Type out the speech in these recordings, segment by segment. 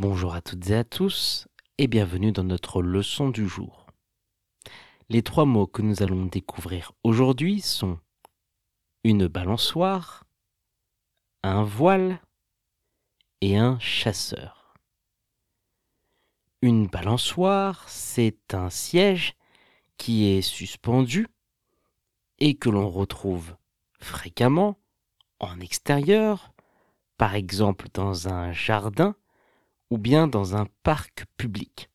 Bonjour à toutes et à tous et bienvenue dans notre leçon du jour. Les trois mots que nous allons découvrir aujourd'hui sont une balançoire, un voile et un chasseur. Une balançoire, c'est un siège qui est suspendu et que l'on retrouve fréquemment en extérieur, par exemple dans un jardin ou bien dans un parc public.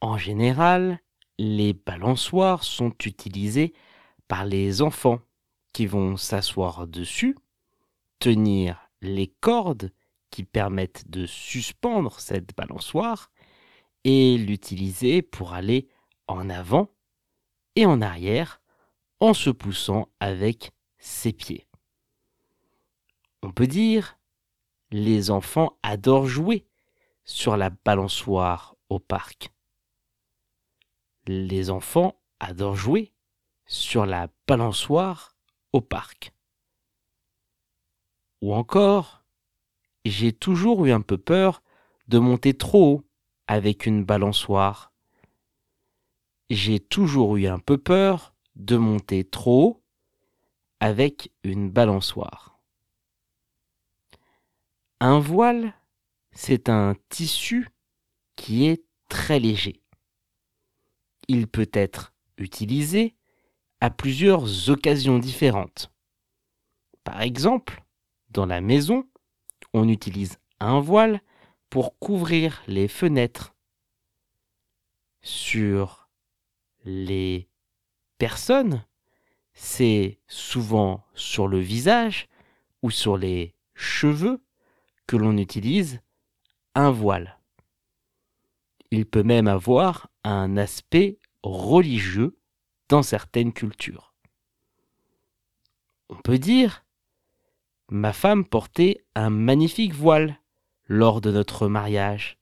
En général, les balançoires sont utilisés par les enfants qui vont s'asseoir dessus, tenir les cordes qui permettent de suspendre cette balançoire et l'utiliser pour aller en avant et en arrière en se poussant avec ses pieds. On peut dire les enfants adorent jouer sur la balançoire au parc. Les enfants adorent jouer sur la balançoire au parc. Ou encore, j'ai toujours eu un peu peur de monter trop haut avec une balançoire. J'ai toujours eu un peu peur de monter trop haut avec une balançoire. Un voile, c'est un tissu qui est très léger. Il peut être utilisé à plusieurs occasions différentes. Par exemple, dans la maison, on utilise un voile pour couvrir les fenêtres. Sur les personnes, c'est souvent sur le visage ou sur les cheveux que l'on utilise un voile. Il peut même avoir un aspect religieux dans certaines cultures. On peut dire Ma femme portait un magnifique voile lors de notre mariage.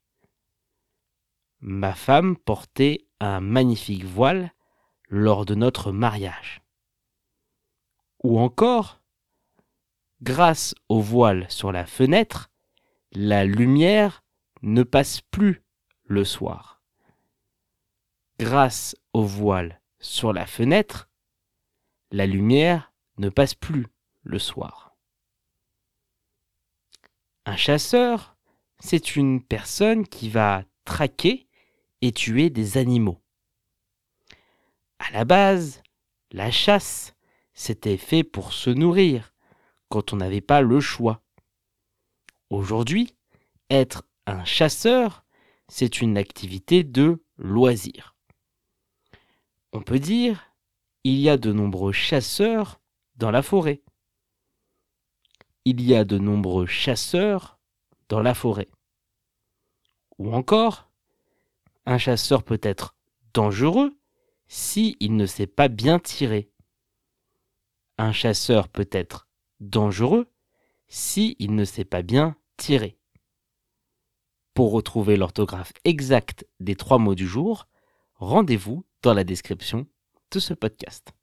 Ma femme portait un magnifique voile lors de notre mariage. Ou encore, grâce au voile sur la fenêtre, la lumière ne passe plus le soir. Grâce au voile sur la fenêtre, la lumière ne passe plus le soir. Un chasseur, c'est une personne qui va traquer et tuer des animaux. À la base, la chasse, c'était fait pour se nourrir, quand on n'avait pas le choix. Aujourd'hui, être un chasseur, c'est une activité de loisir. On peut dire, il y a de nombreux chasseurs dans la forêt. Il y a de nombreux chasseurs dans la forêt. Ou encore, un chasseur peut être dangereux si ne sait pas bien tirer. Un chasseur peut être dangereux si ne sait pas bien Pour retrouver l'orthographe exacte des trois mots du jour, rendez-vous dans la description de ce podcast.